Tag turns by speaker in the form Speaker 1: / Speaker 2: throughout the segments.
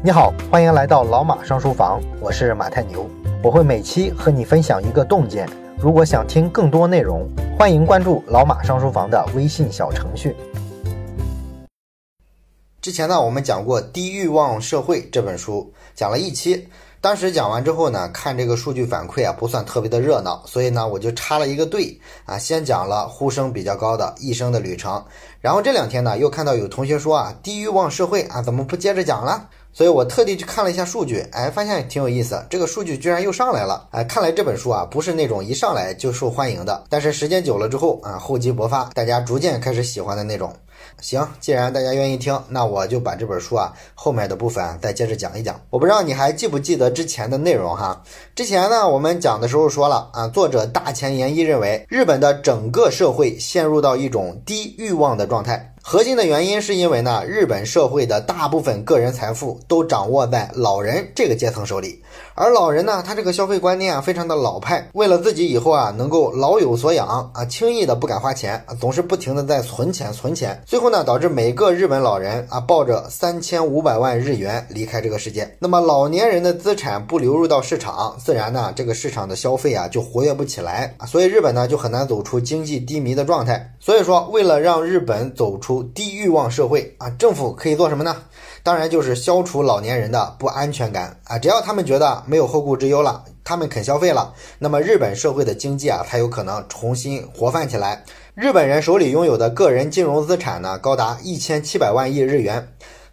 Speaker 1: 你好，欢迎来到老马上书房，我是马太牛，我会每期和你分享一个洞见。如果想听更多内容，欢迎关注老马上书房的微信小程序。之前呢，我们讲过《低欲望社会》这本书，讲了一期。当时讲完之后呢，看这个数据反馈啊，不算特别的热闹，所以呢，我就插了一个队啊，先讲了呼声比较高的《一生的旅程》，然后这两天呢，又看到有同学说啊，《低欲望社会》啊，怎么不接着讲了？所以我特地去看了一下数据，哎，发现挺有意思，这个数据居然又上来了，哎，看来这本书啊，不是那种一上来就受欢迎的，但是时间久了之后啊，厚积薄发，大家逐渐开始喜欢的那种。行，既然大家愿意听，那我就把这本书啊后面的部分再接着讲一讲。我不知道你还记不记得之前的内容哈？之前呢，我们讲的时候说了啊，作者大前研一认为，日本的整个社会陷入到一种低欲望的状态。核心的原因是因为呢，日本社会的大部分个人财富都掌握在老人这个阶层手里，而老人呢，他这个消费观念啊非常的老派，为了自己以后啊能够老有所养啊，轻易的不敢花钱，总是不停的在存钱存钱，最后呢导致每个日本老人啊抱着三千五百万日元离开这个世界。那么老年人的资产不流入到市场，自然呢这个市场的消费啊就活跃不起来，所以日本呢就很难走出经济低迷的状态。所以说，为了让日本走出低欲望社会啊，政府可以做什么呢？当然就是消除老年人的不安全感啊！只要他们觉得没有后顾之忧了，他们肯消费了，那么日本社会的经济啊才有可能重新活泛起来。日本人手里拥有的个人金融资产呢，高达一千七百万亿日元。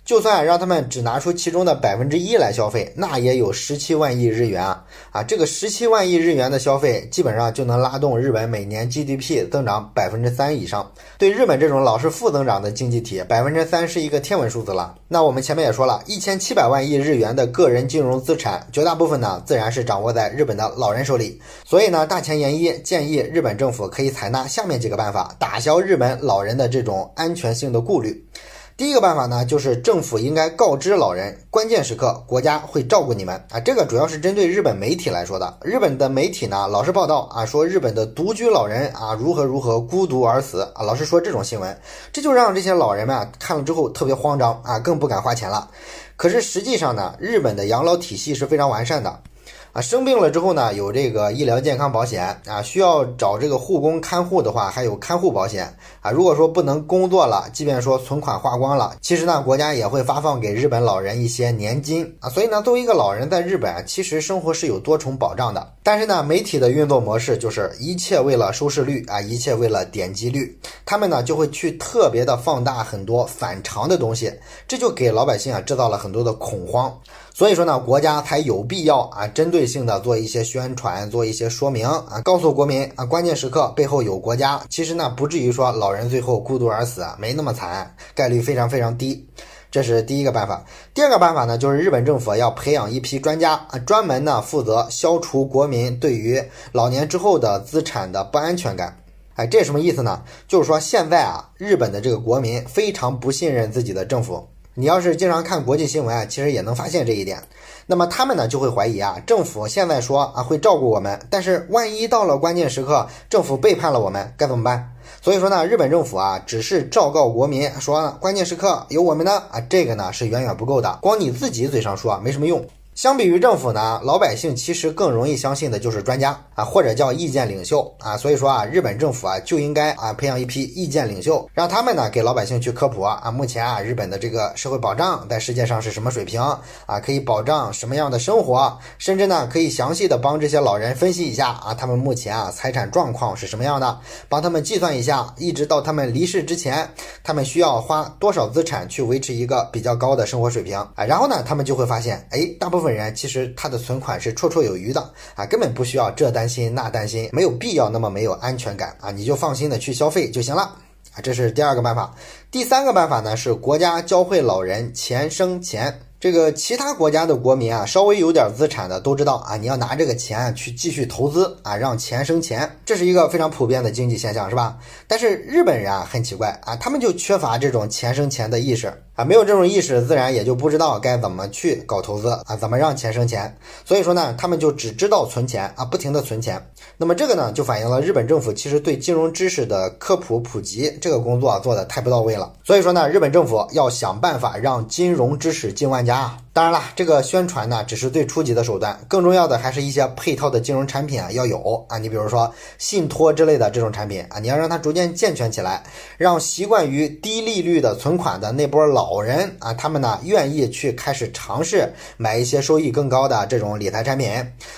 Speaker 1: 就算让他们只拿出其中的百分之一来消费，那也有十七万亿日元啊！啊，这个十七万亿日元的消费，基本上就能拉动日本每年 GDP 增长百分之三以上。对日本这种老是负增长的经济体，百分之三是一个天文数字了。那我们前面也说了，一千七百万亿日元的个人金融资产，绝大部分呢，自然是掌握在日本的老人手里。所以呢，大前研一建议日本政府可以采纳下面几个办法，打消日本老人的这种安全性的顾虑。第一个办法呢，就是政府应该告知老人，关键时刻国家会照顾你们啊。这个主要是针对日本媒体来说的。日本的媒体呢，老是报道啊，说日本的独居老人啊如何如何孤独而死啊，老是说这种新闻，这就让这些老人们啊看了之后特别慌张啊，更不敢花钱了。可是实际上呢，日本的养老体系是非常完善的。啊，生病了之后呢，有这个医疗健康保险啊，需要找这个护工看护的话，还有看护保险啊。如果说不能工作了，即便说存款花光了，其实呢，国家也会发放给日本老人一些年金啊。所以呢，作为一个老人在日本，其实生活是有多重保障的。但是呢，媒体的运作模式就是一切为了收视率啊，一切为了点击率，他们呢就会去特别的放大很多反常的东西，这就给老百姓啊制造了很多的恐慌。所以说呢，国家才有必要啊，针对性的做一些宣传，做一些说明啊，告诉国民啊，关键时刻背后有国家。其实呢，不至于说老人最后孤独而死啊，没那么惨，概率非常非常低。这是第一个办法。第二个办法呢，就是日本政府要培养一批专家啊，专门呢负责消除国民对于老年之后的资产的不安全感。哎，这什么意思呢？就是说现在啊，日本的这个国民非常不信任自己的政府。你要是经常看国际新闻啊，其实也能发现这一点。那么他们呢就会怀疑啊，政府现在说啊会照顾我们，但是万一到了关键时刻，政府背叛了我们，该怎么办？所以说呢，日本政府啊只是昭告国民说关键时刻有我们呢啊，这个呢是远远不够的，光你自己嘴上说没什么用。相比于政府呢，老百姓其实更容易相信的就是专家啊，或者叫意见领袖啊。所以说啊，日本政府啊就应该啊培养一批意见领袖，让他们呢给老百姓去科普啊。目前啊，日本的这个社会保障在世界上是什么水平啊？可以保障什么样的生活？甚至呢，可以详细的帮这些老人分析一下啊，他们目前啊财产状况是什么样的，帮他们计算一下，一直到他们离世之前，他们需要花多少资产去维持一个比较高的生活水平啊？然后呢，他们就会发现，哎，大部分。本人其实他的存款是绰绰有余的啊，根本不需要这担心那担心，没有必要那么没有安全感啊，你就放心的去消费就行了啊，这是第二个办法。第三个办法呢是国家教会老人钱生钱。这个其他国家的国民啊，稍微有点资产的都知道啊，你要拿这个钱去继续投资啊，让钱生钱，这是一个非常普遍的经济现象，是吧？但是日本人啊很奇怪啊，他们就缺乏这种钱生钱的意识啊，没有这种意识，自然也就不知道该怎么去搞投资啊，怎么让钱生钱。所以说呢，他们就只知道存钱啊，不停的存钱。那么这个呢，就反映了日本政府其实对金融知识的科普普及这个工作做的太不到位了。所以说呢，日本政府要想办法让金融知识进万家。当然了，这个宣传呢只是最初级的手段，更重要的还是一些配套的金融产品啊要有啊。你比如说信托之类的这种产品啊，你要让它逐渐健全起来，让习惯于低利率的存款的那波老人啊，他们呢愿意去开始尝试买一些收益更高的这种理财产品。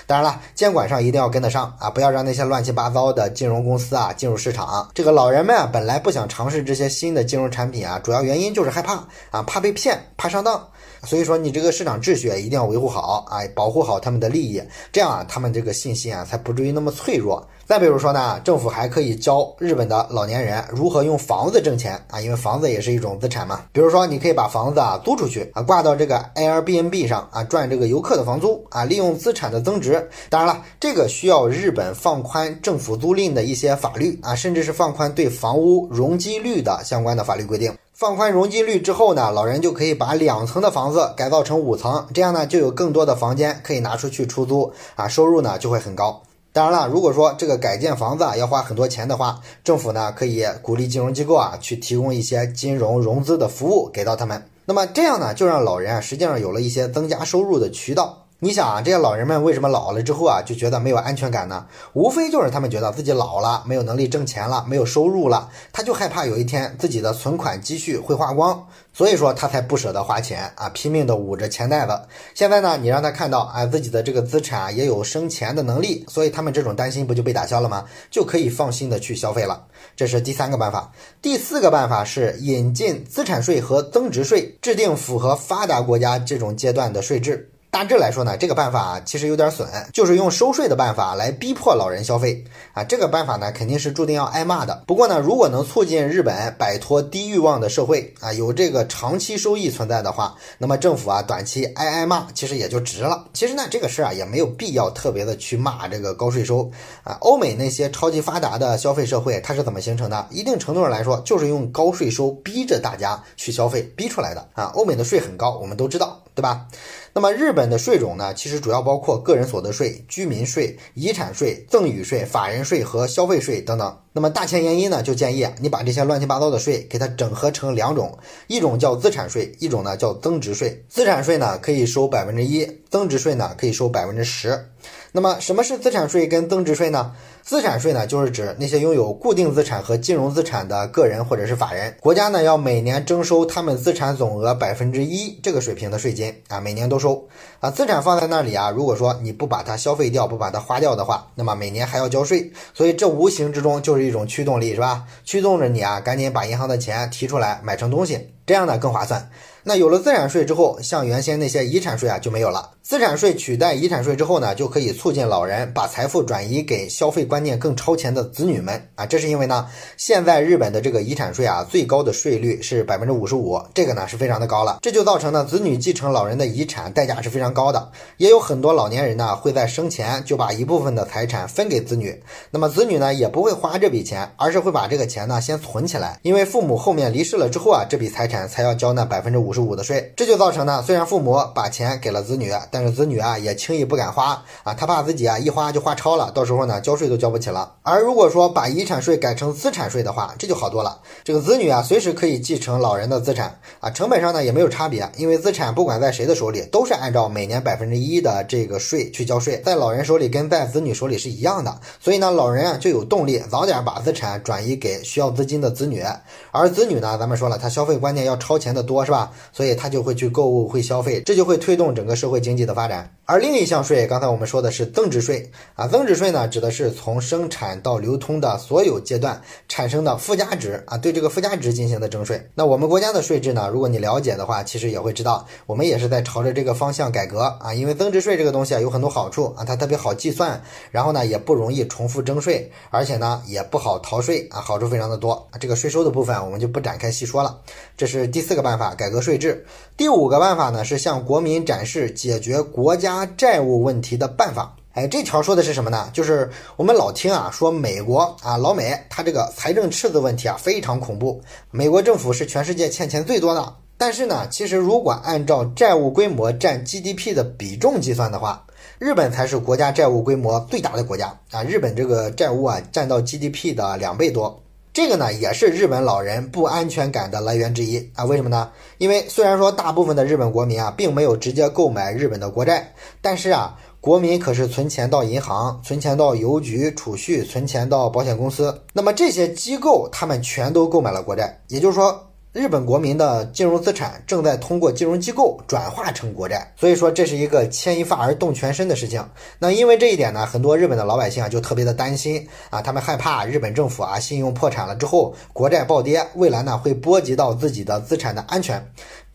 Speaker 1: 当然了，监管上一定要跟得上啊，不要让那些乱七八糟的金融公司啊进入市场。这个老人们啊本来不想尝试这些新的金融产品啊，主要原因就是害怕啊，怕被骗，怕上当。所以说，你这个市场秩序一定要维护好啊，保护好他们的利益，这样啊，他们这个信心啊才不至于那么脆弱。再比如说呢，政府还可以教日本的老年人如何用房子挣钱啊，因为房子也是一种资产嘛。比如说，你可以把房子啊租出去啊，挂到这个 Airbnb 上啊，赚这个游客的房租啊，利用资产的增值。当然了，这个需要日本放宽政府租赁的一些法律啊，甚至是放宽对房屋容积率的相关的法律规定。放宽容积率之后呢，老人就可以把两层的房子改造成五层，这样呢就有更多的房间可以拿出去出租啊，收入呢就会很高。当然了，如果说这个改建房子啊要花很多钱的话，政府呢可以鼓励金融机构啊去提供一些金融融资的服务给到他们。那么这样呢就让老人啊实际上有了一些增加收入的渠道。你想啊，这些老人们为什么老了之后啊就觉得没有安全感呢？无非就是他们觉得自己老了，没有能力挣钱了，没有收入了，他就害怕有一天自己的存款积蓄会花光，所以说他才不舍得花钱啊，拼命的捂着钱袋子。现在呢，你让他看到啊自己的这个资产也有生钱的能力，所以他们这种担心不就被打消了吗？就可以放心的去消费了。这是第三个办法。第四个办法是引进资产税和增值税，制定符合发达国家这种阶段的税制。大致来说呢，这个办法其实有点损，就是用收税的办法来逼迫老人消费啊。这个办法呢，肯定是注定要挨骂的。不过呢，如果能促进日本摆脱低欲望的社会啊，有这个长期收益存在的话，那么政府啊，短期挨挨骂其实也就值了。其实呢，这个事儿啊，也没有必要特别的去骂这个高税收啊。欧美那些超级发达的消费社会，它是怎么形成的？一定程度上来说，就是用高税收逼着大家去消费逼出来的啊。欧美的税很高，我们都知道，对吧？那么日本的税种呢，其实主要包括个人所得税、居民税、遗产税、赠与税、法人税和消费税等等。那么大前研一呢，就建议你把这些乱七八糟的税给它整合成两种，一种叫资产税，一种呢叫增值税。资产税呢可以收百分之一，增值税呢可以收百分之十。那么什么是资产税跟增值税呢？资产税呢，就是指那些拥有固定资产和金融资产的个人或者是法人，国家呢要每年征收他们资产总额百分之一这个水平的税金啊，每年都收啊。资产放在那里啊，如果说你不把它消费掉，不把它花掉的话，那么每年还要交税，所以这无形之中就是一种驱动力，是吧？驱动着你啊，赶紧把银行的钱提出来买成东西，这样呢更划算。那有了资产税之后，像原先那些遗产税啊就没有了。资产税取代遗产税之后呢，就可以促进老人把财富转移给消费观念更超前的子女们啊。这是因为呢，现在日本的这个遗产税啊，最高的税率是百分之五十五，这个呢是非常的高了。这就造成呢，子女继承老人的遗产代价是非常高的。也有很多老年人呢，会在生前就把一部分的财产分给子女，那么子女呢也不会花这笔钱，而是会把这个钱呢先存起来，因为父母后面离世了之后啊，这笔财产才要交那百分之五十十五的税。这就造成呢，虽然父母把钱给了子女，但是子女啊也轻易不敢花啊，他怕自己啊一花就花超了，到时候呢交税都交不起了。而如果说把遗产税改成资产税的话，这就好多了。这个子女啊随时可以继承老人的资产啊，成本上呢也没有差别，因为资产不管在谁的手里，都是按照每年百分之一的这个税去交税，在老人手里跟在子女手里是一样的。所以呢，老人啊就有动力早点把资产转移给需要资金的子女，而子女呢，咱们说了，他消费观念要超前的多，是吧？所以他就会去购物，会消费，这就会推动整个社会经济的发展。而另一项税，刚才我们说的是增值税啊，增值税呢，指的是从生产到流通的所有阶段产生的附加值啊，对这个附加值进行的征税。那我们国家的税制呢，如果你了解的话，其实也会知道，我们也是在朝着这个方向改革啊，因为增值税这个东西啊，有很多好处啊，它特别好计算，然后呢，也不容易重复征税，而且呢，也不好逃税啊，好处非常的多。这个税收的部分我们就不展开细说了。这是第四个办法，改革税制。第五个办法呢，是向国民展示解决国家他债务问题的办法。哎，这条说的是什么呢？就是我们老听啊，说美国啊，老美他这个财政赤字问题啊非常恐怖，美国政府是全世界欠钱最多的。但是呢，其实如果按照债务规模占 GDP 的比重计算的话，日本才是国家债务规模最大的国家啊。日本这个债务啊占到 GDP 的两倍多。这个呢，也是日本老人不安全感的来源之一啊。为什么呢？因为虽然说大部分的日本国民啊，并没有直接购买日本的国债，但是啊，国民可是存钱到银行、存钱到邮局储蓄、存钱到保险公司，那么这些机构他们全都购买了国债，也就是说。日本国民的金融资产正在通过金融机构转化成国债，所以说这是一个牵一发而动全身的事情。那因为这一点呢，很多日本的老百姓啊就特别的担心啊，他们害怕日本政府啊信用破产了之后国债暴跌，未来呢会波及到自己的资产的安全，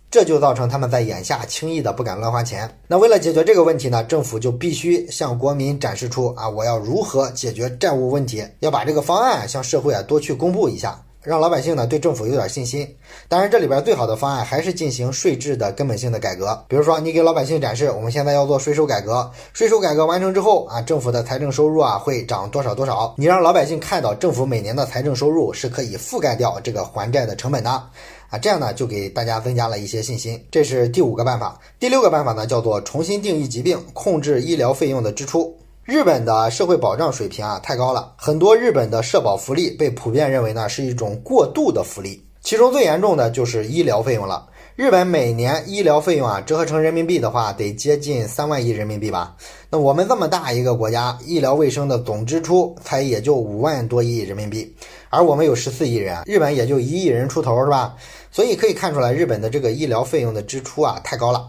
Speaker 1: 这就造成他们在眼下轻易的不敢乱花钱。那为了解决这个问题呢，政府就必须向国民展示出啊我要如何解决债务问题，要把这个方案向社会啊多去公布一下。让老百姓呢对政府有点信心。当然，这里边最好的方案还是进行税制的根本性的改革。比如说，你给老百姓展示，我们现在要做税收改革，税收改革完成之后啊，政府的财政收入啊会涨多少多少。你让老百姓看到政府每年的财政收入是可以覆盖掉这个还债的成本的啊，这样呢就给大家增加了一些信心。这是第五个办法。第六个办法呢叫做重新定义疾病，控制医疗费用的支出。日本的社会保障水平啊太高了，很多日本的社保福利被普遍认为呢是一种过度的福利，其中最严重的就是医疗费用了。日本每年医疗费用啊折合成人民币的话，得接近三万亿人民币吧？那我们这么大一个国家，医疗卫生的总支出才也就五万多亿人民币，而我们有十四亿人，日本也就一亿人出头是吧？所以可以看出来，日本的这个医疗费用的支出啊太高了。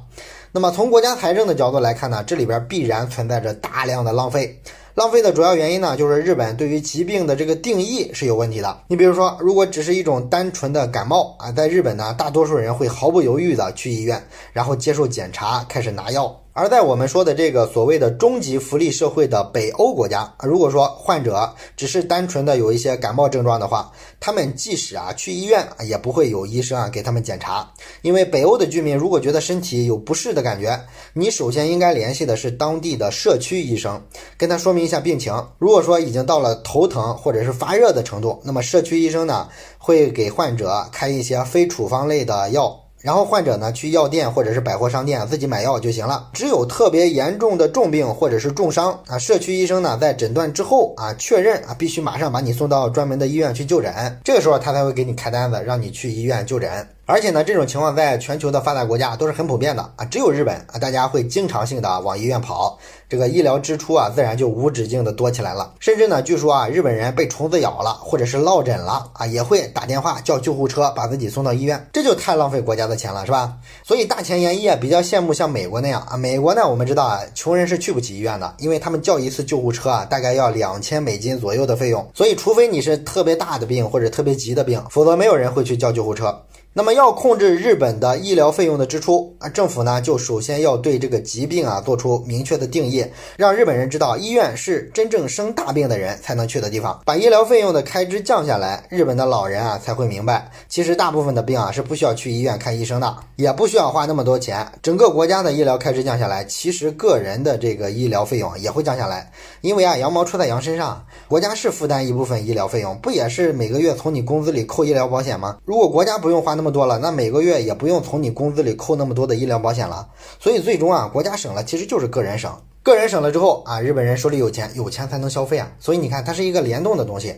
Speaker 1: 那么从国家财政的角度来看呢，这里边必然存在着大量的浪费。浪费的主要原因呢，就是日本对于疾病的这个定义是有问题的。你比如说，如果只是一种单纯的感冒啊，在日本呢，大多数人会毫不犹豫的去医院，然后接受检查，开始拿药。而在我们说的这个所谓的终极福利社会的北欧国家，如果说患者只是单纯的有一些感冒症状的话，他们即使啊去医院也不会有医生啊给他们检查，因为北欧的居民如果觉得身体有不适的感觉，你首先应该联系的是当地的社区医生，跟他说明一下病情。如果说已经到了头疼或者是发热的程度，那么社区医生呢会给患者开一些非处方类的药。然后患者呢去药店或者是百货商店自己买药就行了。只有特别严重的重病或者是重伤啊，社区医生呢在诊断之后啊确认啊必须马上把你送到专门的医院去就诊，这个时候他才会给你开单子让你去医院就诊。而且呢，这种情况在全球的发达国家都是很普遍的啊，只有日本啊，大家会经常性的往医院跑，这个医疗支出啊，自然就无止境的多起来了。甚至呢，据说啊，日本人被虫子咬了或者是落枕了啊，也会打电话叫救护车把自己送到医院，这就太浪费国家的钱了，是吧？所以大前研一啊，比较羡慕像美国那样啊，美国呢，我们知道啊，穷人是去不起医院的，因为他们叫一次救护车啊，大概要两千美金左右的费用，所以除非你是特别大的病或者特别急的病，否则没有人会去叫救护车。那么要控制日本的医疗费用的支出啊，政府呢就首先要对这个疾病啊做出明确的定义，让日本人知道医院是真正生大病的人才能去的地方，把医疗费用的开支降下来，日本的老人啊才会明白，其实大部分的病啊是不需要去医院看医生的，也不需要花那么多钱，整个国家的医疗开支降下来，其实个人的这个医疗费用也会降下来，因为啊羊毛出在羊身上，国家是负担一部分医疗费用，不也是每个月从你工资里扣医疗保险吗？如果国家不用花那么么多了，那每个月也不用从你工资里扣那么多的医疗保险了，所以最终啊，国家省了，其实就是个人省，个人省了之后啊，日本人手里有钱，有钱才能消费啊，所以你看，它是一个联动的东西。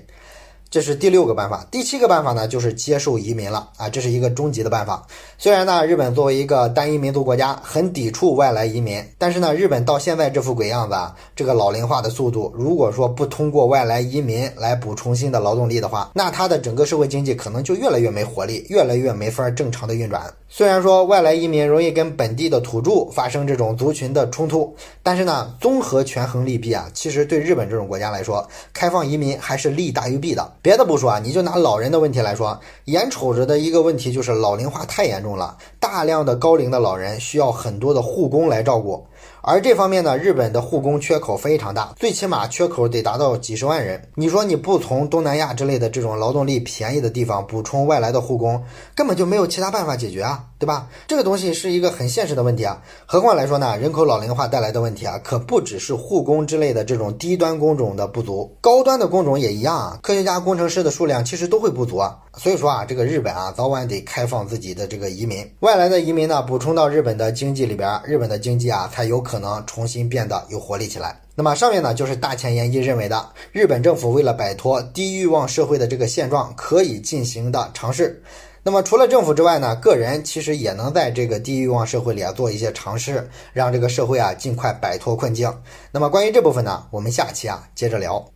Speaker 1: 这是第六个办法，第七个办法呢，就是接受移民了啊，这是一个终极的办法。虽然呢，日本作为一个单一民族国家，很抵触外来移民，但是呢，日本到现在这副鬼样子啊，这个老龄化的速度，如果说不通过外来移民来补充新的劳动力的话，那它的整个社会经济可能就越来越没活力，越来越没法正常的运转。虽然说外来移民容易跟本地的土著发生这种族群的冲突，但是呢，综合权衡利弊啊，其实对日本这种国家来说，开放移民还是利大于弊的。别的不说啊，你就拿老人的问题来说，眼瞅着的一个问题就是老龄化太严重了，大量的高龄的老人需要很多的护工来照顾。而这方面呢，日本的护工缺口非常大，最起码缺口得达到几十万人。你说你不从东南亚之类的这种劳动力便宜的地方补充外来的护工，根本就没有其他办法解决啊，对吧？这个东西是一个很现实的问题啊。何况来说呢，人口老龄化带来的问题啊，可不只是护工之类的这种低端工种的不足，高端的工种也一样啊。科学家、工程师的数量其实都会不足啊。所以说啊，这个日本啊，早晚得开放自己的这个移民，外来的移民呢，补充到日本的经济里边，日本的经济啊，才有可可能重新变得有活力起来。那么上面呢，就是大前研一认为的，日本政府为了摆脱低欲望社会的这个现状，可以进行的尝试。那么除了政府之外呢，个人其实也能在这个低欲望社会里啊做一些尝试，让这个社会啊尽快摆脱困境。那么关于这部分呢，我们下期啊接着聊。